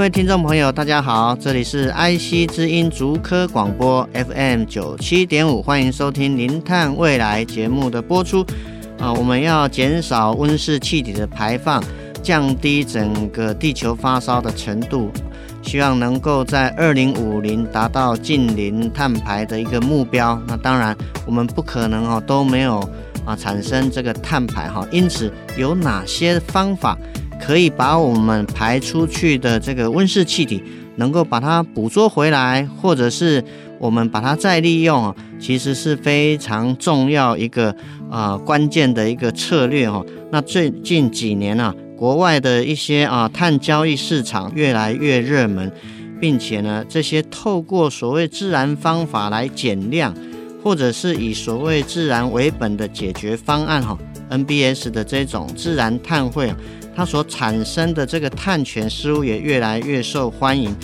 各位听众朋友，大家好，这里是 IC 之音竹科广播 FM 九七点五，欢迎收听《零碳未来》节目的播出。啊，我们要减少温室气体的排放，降低整个地球发烧的程度，希望能够在二零五零达到净零碳排的一个目标。那当然，我们不可能哦都没有啊产生这个碳排哈，因此有哪些方法？可以把我们排出去的这个温室气体，能够把它捕捉回来，或者是我们把它再利用，其实是非常重要一个啊、关键的一个策略哦。那最近几年啊，国外的一些啊碳交易市场越来越热门，并且呢，这些透过所谓自然方法来减量，或者是以所谓自然为本的解决方案哈，NBS 的这种自然碳汇。它所产生的这个碳权似乎也越来越受欢迎。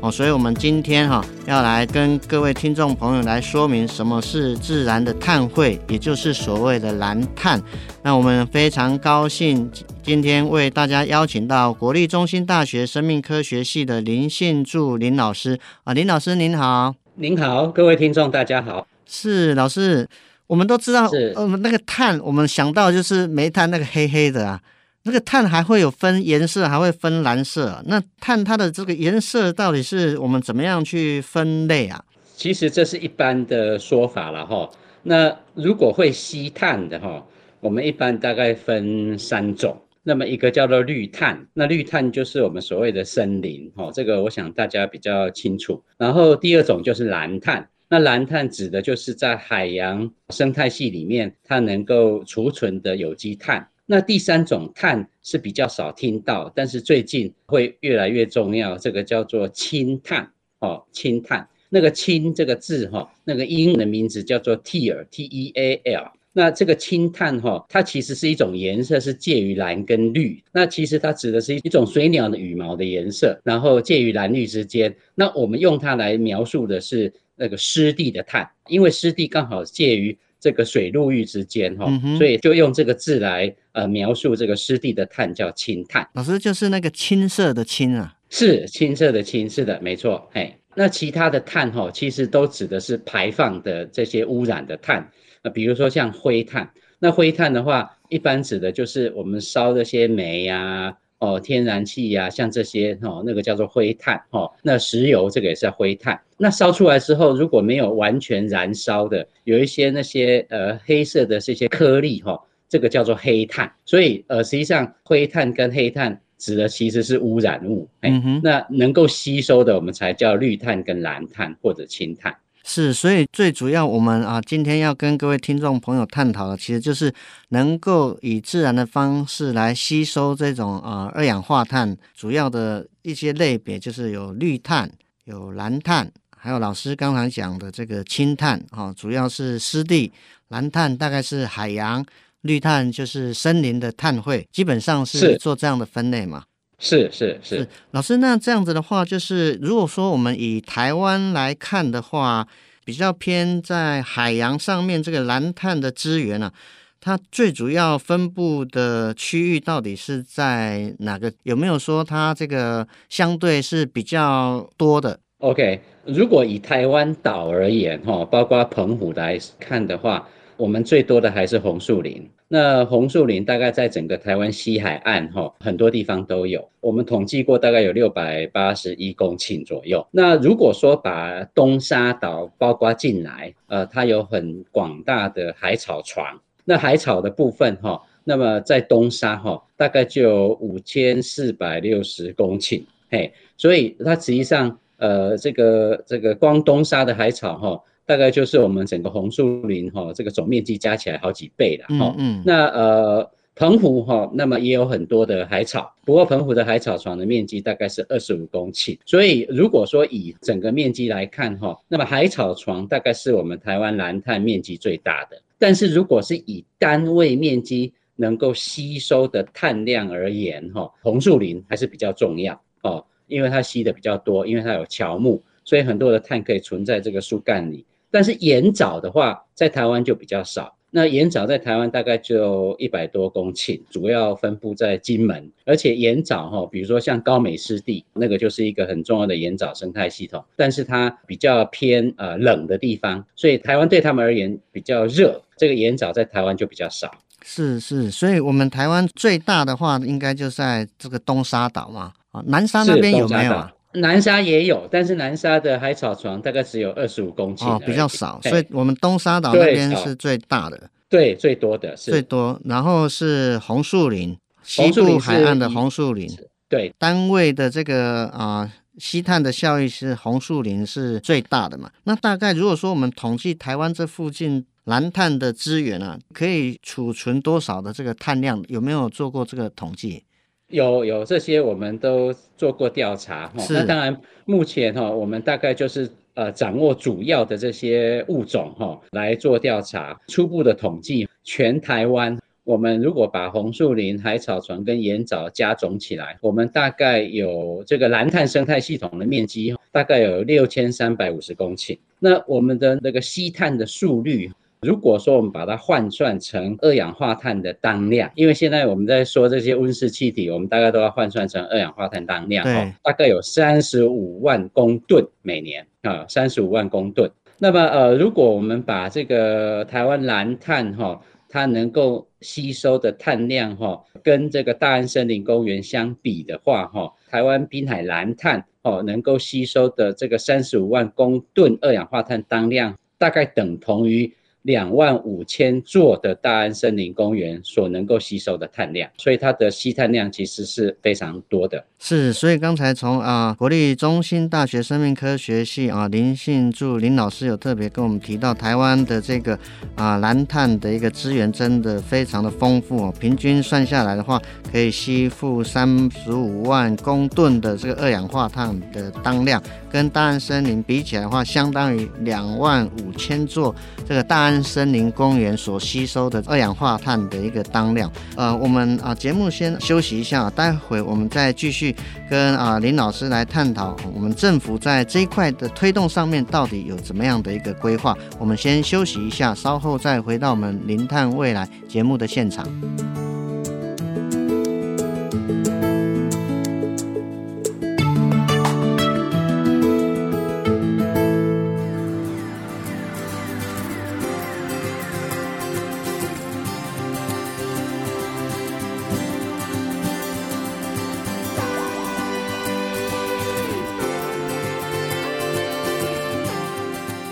哦，所以我们今天哈要来跟各位听众朋友来说明什么是自然的碳汇，也就是所谓的蓝碳。那我们非常高兴今天为大家邀请到国立中兴大学生命科学系的林信柱林老师。啊，林老师您好，您好，各位听众大家好，是老师，我们都知道，是。呃那个碳，我们想到就是煤炭那个黑黑的啊。那个碳还会有分颜色，还会分蓝色。那碳它的这个颜色到底是我们怎么样去分类啊？其实这是一般的说法了哈。那如果会吸碳的哈，我们一般大概分三种。那么一个叫做绿碳，那绿碳就是我们所谓的森林哈，这个我想大家比较清楚。然后第二种就是蓝碳，那蓝碳指的就是在海洋生态系里面它能够储存的有机碳。那第三种碳是比较少听到，但是最近会越来越重要，这个叫做氢碳哦，氢碳。那个氢这个字哈，那个英文的名字叫做 teal，T-E-A-L。那这个氢碳哈，它其实是一种颜色，是介于蓝跟绿。那其实它指的是一种水鸟的羽毛的颜色，然后介于蓝绿之间。那我们用它来描述的是那个湿地的碳，因为湿地刚好介于。这个水陆域之间哈，所以就用这个字来呃描述这个湿地的碳叫青碳。老师就是那个青色的青啊，是青色的青，是的，没错。哎，那其他的碳哈，其实都指的是排放的这些污染的碳。呃比如说像灰碳，那灰碳的话，一般指的就是我们烧这些煤呀、啊。哦，天然气呀、啊，像这些哦，那个叫做灰炭哦。那石油这个也是灰炭。那烧出来之后，如果没有完全燃烧的，有一些那些呃黑色的这些颗粒哈、哦，这个叫做黑炭。所以呃，实际上灰炭跟黑炭指的其实是污染物。嗯哼。那能够吸收的，我们才叫绿碳跟蓝碳或者氢碳。是，所以最主要我们啊，今天要跟各位听众朋友探讨的，其实就是能够以自然的方式来吸收这种啊二氧化碳，主要的一些类别就是有绿碳、有蓝碳，还有老师刚才讲的这个氢碳啊，主要是湿地，蓝碳大概是海洋，绿碳就是森林的碳汇，基本上是做这样的分类嘛。是是是，是，老师，那这样子的话，就是如果说我们以台湾来看的话，比较偏在海洋上面这个蓝碳的资源呢、啊，它最主要分布的区域到底是在哪个？有没有说它这个相对是比较多的？OK，如果以台湾岛而言，哈，包括澎湖来看的话。我们最多的还是红树林。那红树林大概在整个台湾西海岸，哈，很多地方都有。我们统计过，大概有六百八十一公顷左右。那如果说把东沙岛包括进来，呃，它有很广大的海草床。那海草的部分，哈，那么在东沙，哈，大概就有五千四百六十公顷。嘿，所以它实际上，呃，这个这个光东沙的海草，哈。大概就是我们整个红树林哈这个总面积加起来好几倍了哈。嗯，嗯，那呃。澎湖哈，那么也有很多的海草，不过澎湖的海草床的面积大概是二十五公顷，所以如果说以整个面积来看哈，那么海草床大概是我们台湾蓝碳面积最大的。但是如果是以单位面积能够吸收的碳量而言哈，红树林还是比较重要哦，因为它吸的比较多，因为它有乔木，所以很多的碳可以存在这个树干里。但是盐藻的话，在台湾就比较少。那盐藻在台湾大概就一百多公顷，主要分布在金门，而且盐藻哈，比如说像高美湿地，那个就是一个很重要的盐藻生态系统，但是它比较偏呃冷的地方，所以台湾对他们而言比较热，这个盐藻在台湾就比较少。是是，所以我们台湾最大的话，应该就在这个东沙岛嘛，啊，南沙那边有没有啊？南沙也有，但是南沙的海草床大概只有二十五公顷，哦，比较少，所以我们东沙岛那边是最大的，对，对最多的是最多，然后是红树林，西部海岸的红树林，对，单位的这个啊、呃、吸碳的效益是红树林是最大的嘛？那大概如果说我们统计台湾这附近蓝碳的资源啊，可以储存多少的这个碳量？有没有做过这个统计？有有这些，我们都做过调查哈。那当然，目前哈，我们大概就是呃掌握主要的这些物种哈来做调查。初步的统计，全台湾我们如果把红树林、海草床跟盐藻加总起来，我们大概有这个蓝碳生态系统的面积大概有六千三百五十公顷。那我们的那个吸碳的速率。如果说我们把它换算成二氧化碳的当量，因为现在我们在说这些温室气体，我们大概都要换算成二氧化碳当量，哦，大概有三十五万公吨每年啊，三十五万公吨。那么呃，如果我们把这个台湾蓝碳哈，它能够吸收的碳量哈，跟这个大安森林公园相比的话哈，台湾滨海蓝碳哦，能够吸收的这个三十五万公吨二氧化碳当量，大概等同于。两万五千座的大安森林公园所能够吸收的碳量，所以它的吸碳量其实是非常多的。是，所以刚才从啊国立中兴大学生命科学系啊林信柱林老师有特别跟我们提到，台湾的这个啊蓝碳的一个资源真的非常的丰富哦，平均算下来的话，可以吸附三十五万公吨的这个二氧化碳的当量，跟大安森林比起来的话，相当于两万五千座这个大安。森林公园所吸收的二氧化碳的一个当量，呃，我们啊节目先休息一下，待会我们再继续跟啊林老师来探讨我们政府在这一块的推动上面到底有怎么样的一个规划。我们先休息一下，稍后再回到我们林探未来节目的现场。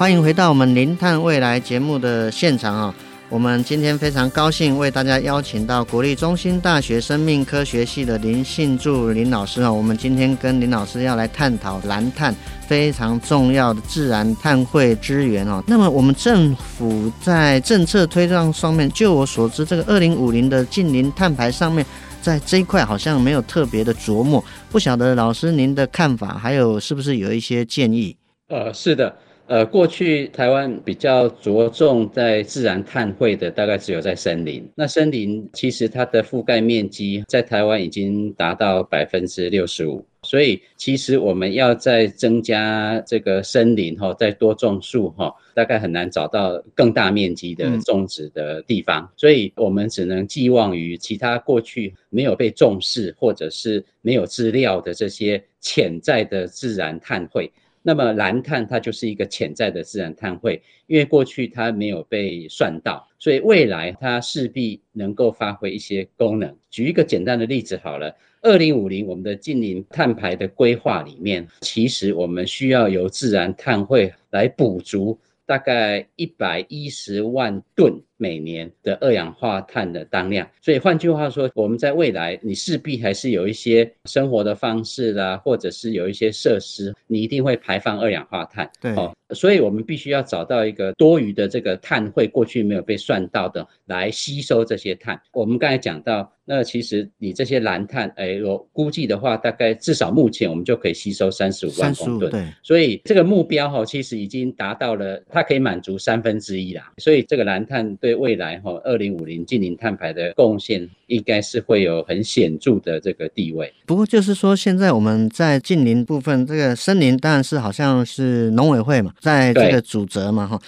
欢迎回到我们零碳未来节目的现场啊！我们今天非常高兴为大家邀请到国立中兴大学生命科学系的林信柱林老师啊！我们今天跟林老师要来探讨蓝碳非常重要的自然碳汇资源哦。那么我们政府在政策推动上面，就我所知，这个二零五零的净零碳排上面，在这一块好像没有特别的琢磨。不晓得老师您的看法，还有是不是有一些建议？呃，是的。呃，过去台湾比较着重在自然碳汇的，大概只有在森林。那森林其实它的覆盖面积在台湾已经达到百分之六十五，所以其实我们要再增加这个森林哈，再多种树哈，大概很难找到更大面积的种植的地方。所以我们只能寄望于其他过去没有被重视或者是没有资料的这些潜在的自然碳汇。那么蓝碳它就是一个潜在的自然碳汇，因为过去它没有被算到，所以未来它势必能够发挥一些功能。举一个简单的例子好了，二零五零我们的净零碳排的规划里面，其实我们需要由自然碳汇来补足大概一百一十万吨每年的二氧化碳的当量。所以换句话说，我们在未来你势必还是有一些生活的方式啦，或者是有一些设施，你一定会排放二氧化碳。对，哦，所以我们必须要找到一个多余的这个碳汇，过去没有被算到的，来吸收这些碳。我们刚才讲到。那其实你这些蓝碳，哎，我估计的话，大概至少目前我们就可以吸收三十五万公吨。对，所以这个目标哈，其实已经达到了，它可以满足三分之一啦。所以这个蓝碳对未来哈，二零五零近零碳排的贡献，应该是会有很显著的这个地位。不过就是说，现在我们在近零部分，这个森林当然是好像是农委会嘛，在这个主责嘛哈。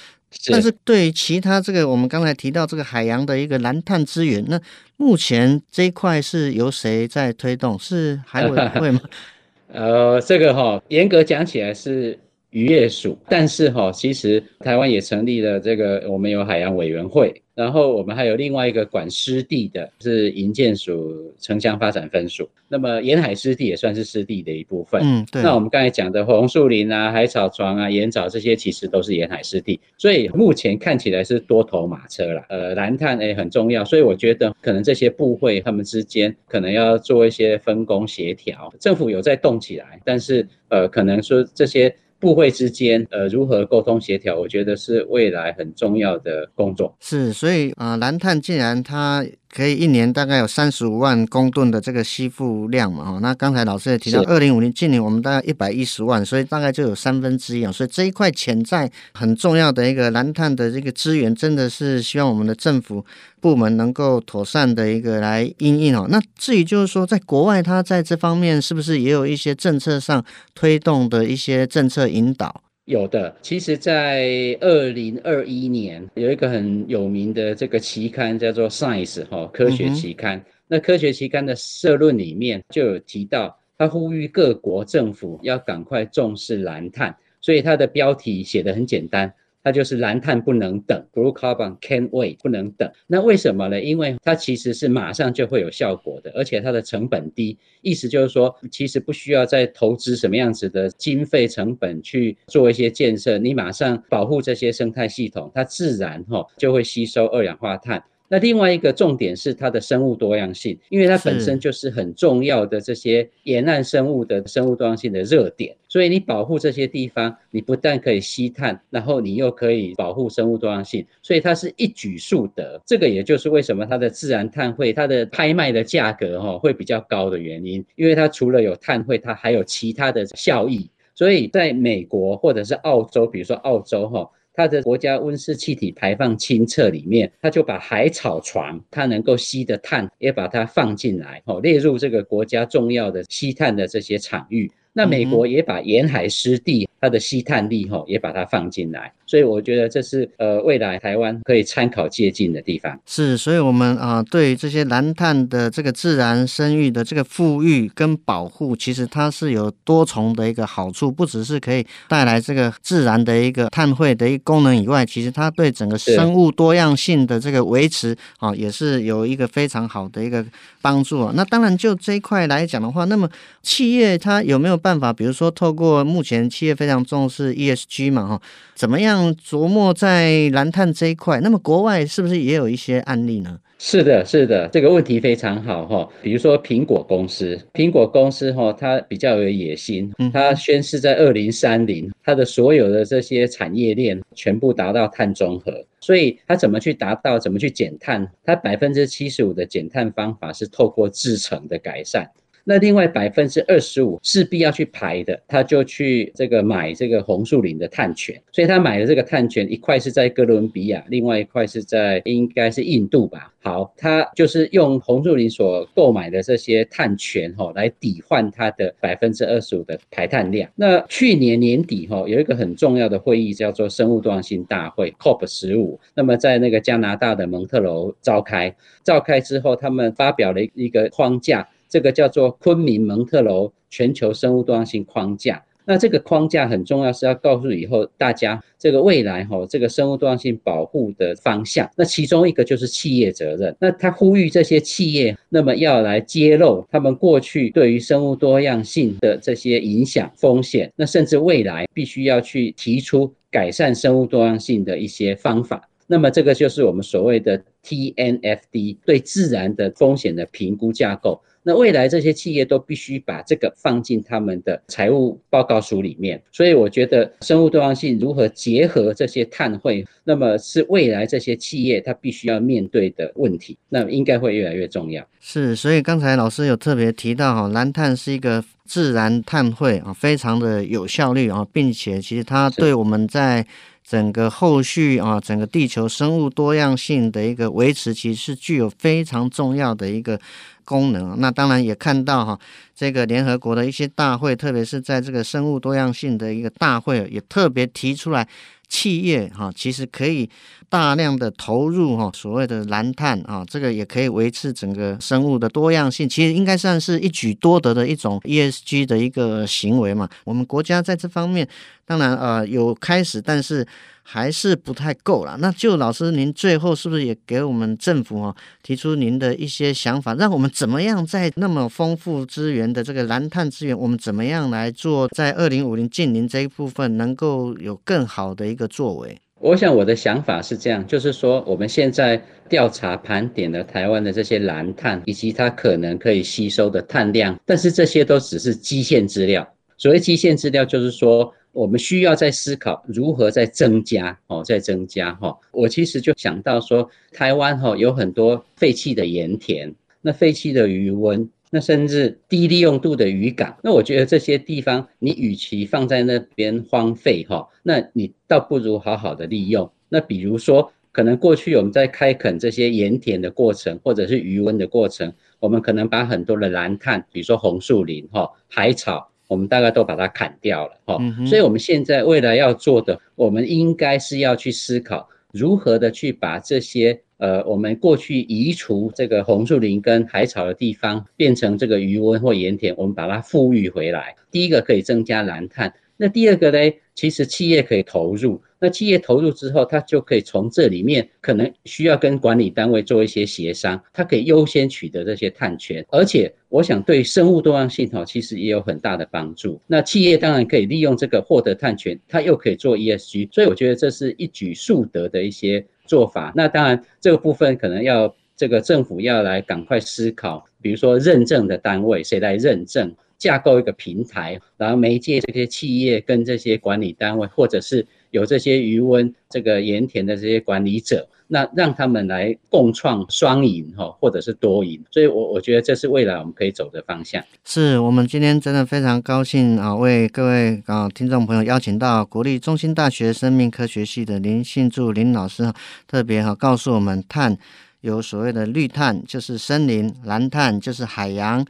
但是对于其他这个，我们刚才提到这个海洋的一个蓝碳资源，那目前这一块是由谁在推动？是海委会吗？呃，这个哈、哦，严格讲起来是渔业署，但是哈、哦，其实台湾也成立了这个，我们有海洋委员会。然后我们还有另外一个管湿地的，是营建署城乡发展分署。那么沿海湿地也算是湿地的一部分。嗯，对。那我们刚才讲的红树林啊、海草床啊、盐藻这些，其实都是沿海湿地。所以目前看起来是多头马车了。呃，蓝碳诶很重要，所以我觉得可能这些部会他们之间可能要做一些分工协调。政府有在动起来，但是呃，可能说这些。部会之间，呃，如何沟通协调，我觉得是未来很重要的工作。是，所以啊、呃，蓝碳既然它。可以一年大概有三十五万公吨的这个吸附量嘛？哈，那刚才老师也提到，二零五零近年我们大概一百一十万，所以大概就有三分之一啊。所以这一块潜在很重要的一个蓝碳的这个资源，真的是希望我们的政府部门能够妥善的一个来应应哦。那至于就是说，在国外，它在这方面是不是也有一些政策上推动的一些政策引导？有的，其实，在二零二一年有一个很有名的这个期刊叫做《Science》哈，科学期刊。那科学期刊的社论里面就有提到，他呼吁各国政府要赶快重视蓝碳，所以它的标题写得很简单。它就是蓝碳不能等，Blue Carbon can't wait，不能等。那为什么呢？因为它其实是马上就会有效果的，而且它的成本低。意思就是说，其实不需要再投资什么样子的经费成本去做一些建设，你马上保护这些生态系统，它自然哈就会吸收二氧化碳。那另外一个重点是它的生物多样性，因为它本身就是很重要的这些沿岸生物的生物多样性的热点，所以你保护这些地方，你不但可以吸碳，然后你又可以保护生物多样性，所以它是一举数得。这个也就是为什么它的自然碳汇它的拍卖的价格哈会比较高的原因，因为它除了有碳汇，它还有其他的效益。所以在美国或者是澳洲，比如说澳洲哈。它的国家温室气体排放清册里面，它就把海草床它能够吸的碳也把它放进来，哦，列入这个国家重要的吸碳的这些场域。那美国也把沿海湿地它的吸碳力哈也把它放进来，所以我觉得这是呃未来台湾可以参考借鉴的地方。是，所以我们啊、呃、对这些蓝碳的这个自然生育的这个富裕跟保护，其实它是有多重的一个好处，不只是可以带来这个自然的一个碳汇的一个功能以外，其实它对整个生物多样性的这个维持啊也是有一个非常好的一个帮助啊。那当然就这一块来讲的话，那么企业它有没有办法，比如说透过目前企业非常重视 ESG 嘛，哈，怎么样琢磨在蓝碳这一块？那么国外是不是也有一些案例呢？是的，是的，这个问题非常好哈。比如说苹果公司，苹果公司哈，它比较有野心，它宣示在二零三零，它的所有的这些产业链全部达到碳中和。所以它怎么去达到？怎么去减碳？它百分之七十五的减碳方法是透过制成的改善。那另外百分之二十五势必要去排的，他就去这个买这个红树林的碳权，所以他买的这个碳权一块是在哥伦比亚，另外一块是在应该是印度吧。好，他就是用红树林所购买的这些碳权哈，来抵换它的百分之二十五的排碳量。那去年年底哈，有一个很重要的会议叫做生物多样性大会 COP 十五，那么在那个加拿大的蒙特楼召开，召开之后，他们发表了一个框架。这个叫做昆明蒙特娄全球生物多样性框架。那这个框架很重要，是要告诉以后大家这个未来哈，这个生物多样性保护的方向。那其中一个就是企业责任。那他呼吁这些企业，那么要来揭露他们过去对于生物多样性的这些影响风险。那甚至未来必须要去提出改善生物多样性的一些方法。那么这个就是我们所谓的 TNFD 对自然的风险的评估架构。那未来这些企业都必须把这个放进他们的财务报告书里面。所以我觉得生物多样性如何结合这些碳汇，那么是未来这些企业它必须要面对的问题。那应该会越来越重要。是，所以刚才老师有特别提到哈，蓝碳是一个自然碳汇啊，非常的有效率啊，并且其实它对我们在整个后续啊，整个地球生物多样性的一个维持，其实是具有非常重要的一个功能。那当然也看到哈，这个联合国的一些大会，特别是在这个生物多样性的一个大会，也特别提出来。企业哈，其实可以大量的投入哈，所谓的蓝碳啊，这个也可以维持整个生物的多样性。其实应该算是一举多得的一种 ESG 的一个行为嘛。我们国家在这方面当然呃有开始，但是。还是不太够了。那就老师，您最后是不是也给我们政府哦提出您的一些想法，让我们怎么样在那么丰富资源的这个蓝碳资源，我们怎么样来做，在二零五零近零这一部分能够有更好的一个作为？我想我的想法是这样，就是说我们现在调查盘点了台湾的这些蓝碳以及它可能可以吸收的碳量，但是这些都只是基线资料。所谓基线资料，就是说。我们需要再思考如何再增加哦，再增加哈。我其实就想到说，台湾哈有很多废弃的盐田，那废弃的鱼温，那甚至低利用度的渔港。那我觉得这些地方，你与其放在那边荒废哈，那你倒不如好好的利用。那比如说，可能过去我们在开垦这些盐田的过程，或者是鱼塭的过程，我们可能把很多的蓝碳，比如说红树林哈、海草。我们大概都把它砍掉了，哈，所以我们现在未来要做的，我们应该是要去思考如何的去把这些呃，我们过去移除这个红树林跟海草的地方，变成这个鱼塭或盐田，我们把它富裕回来。第一个可以增加蓝碳。那第二个呢？其实企业可以投入，那企业投入之后，它就可以从这里面可能需要跟管理单位做一些协商，它可以优先取得这些碳权，而且我想对生物多样性哈，其实也有很大的帮助。那企业当然可以利用这个获得碳权，它又可以做 ESG，所以我觉得这是一举数得的一些做法。那当然这个部分可能要这个政府要来赶快思考，比如说认证的单位谁来认证？架构一个平台，然后媒介这些企业跟这些管理单位，或者是有这些余温、这个盐田的这些管理者，那让他们来共创双赢哈，或者是多赢。所以我，我觉得这是未来我们可以走的方向。是我们今天真的非常高兴啊，为各位啊听众朋友邀请到国立中兴大学生命科学系的林信筑林老师，特别哈告诉我们，碳有所谓的绿碳，就是森林；蓝碳就是海洋。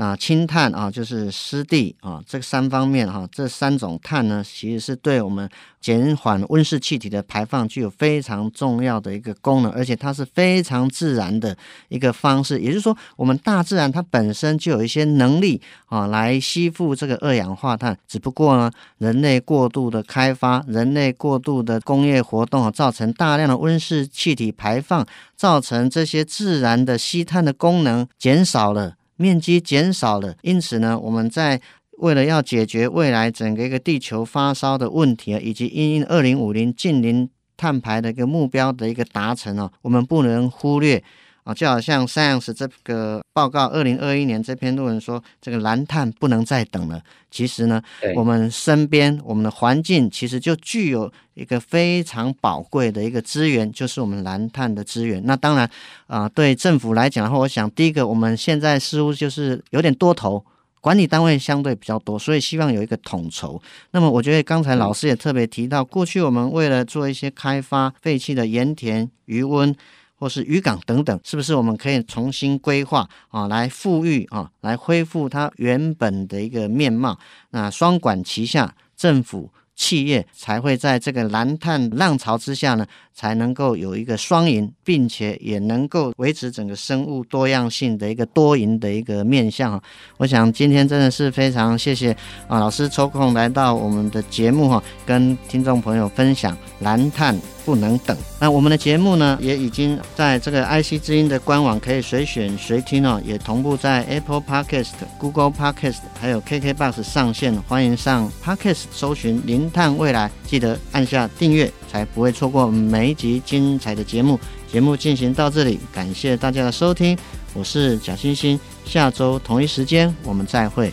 啊，氢碳啊，就是湿地啊，这三方面哈，这三种碳呢，其实是对我们减缓温室气体的排放具有非常重要的一个功能，而且它是非常自然的一个方式。也就是说，我们大自然它本身就有一些能力啊，来吸附这个二氧化碳。只不过呢，人类过度的开发，人类过度的工业活动啊，造成大量的温室气体排放，造成这些自然的吸碳的功能减少了。面积减少了，因此呢，我们在为了要解决未来整个一个地球发烧的问题啊，以及因应二零五零近零碳排的一个目标的一个达成啊，我们不能忽略。啊，就好像 Science 这个报告，二零二一年这篇论文说，这个蓝碳不能再等了。其实呢，我们身边我们的环境其实就具有一个非常宝贵的一个资源，就是我们蓝碳的资源。那当然，啊、呃，对政府来讲的话，我想第一个，我们现在似乎就是有点多头，管理单位相对比较多，所以希望有一个统筹。那么，我觉得刚才老师也特别提到，过去我们为了做一些开发废弃的盐田、鱼塭。或是渔港等等，是不是我们可以重新规划啊，来复育啊，来恢复它原本的一个面貌？那双管齐下，政府、企业才会在这个蓝碳浪潮之下呢，才能够有一个双赢，并且也能够维持整个生物多样性的一个多赢的一个面向。我想今天真的是非常谢谢啊，老师抽空来到我们的节目哈，跟听众朋友分享蓝碳。不能等。那我们的节目呢，也已经在这个 IC 之音的官网可以随选随听哦，也同步在 Apple Podcast、Google Podcast 还有 KKBox 上线。欢迎上 Podcast 搜寻“零碳未来”，记得按下订阅，才不会错过每一集精彩的节目。节目进行到这里，感谢大家的收听，我是贾欣欣，下周同一时间我们再会。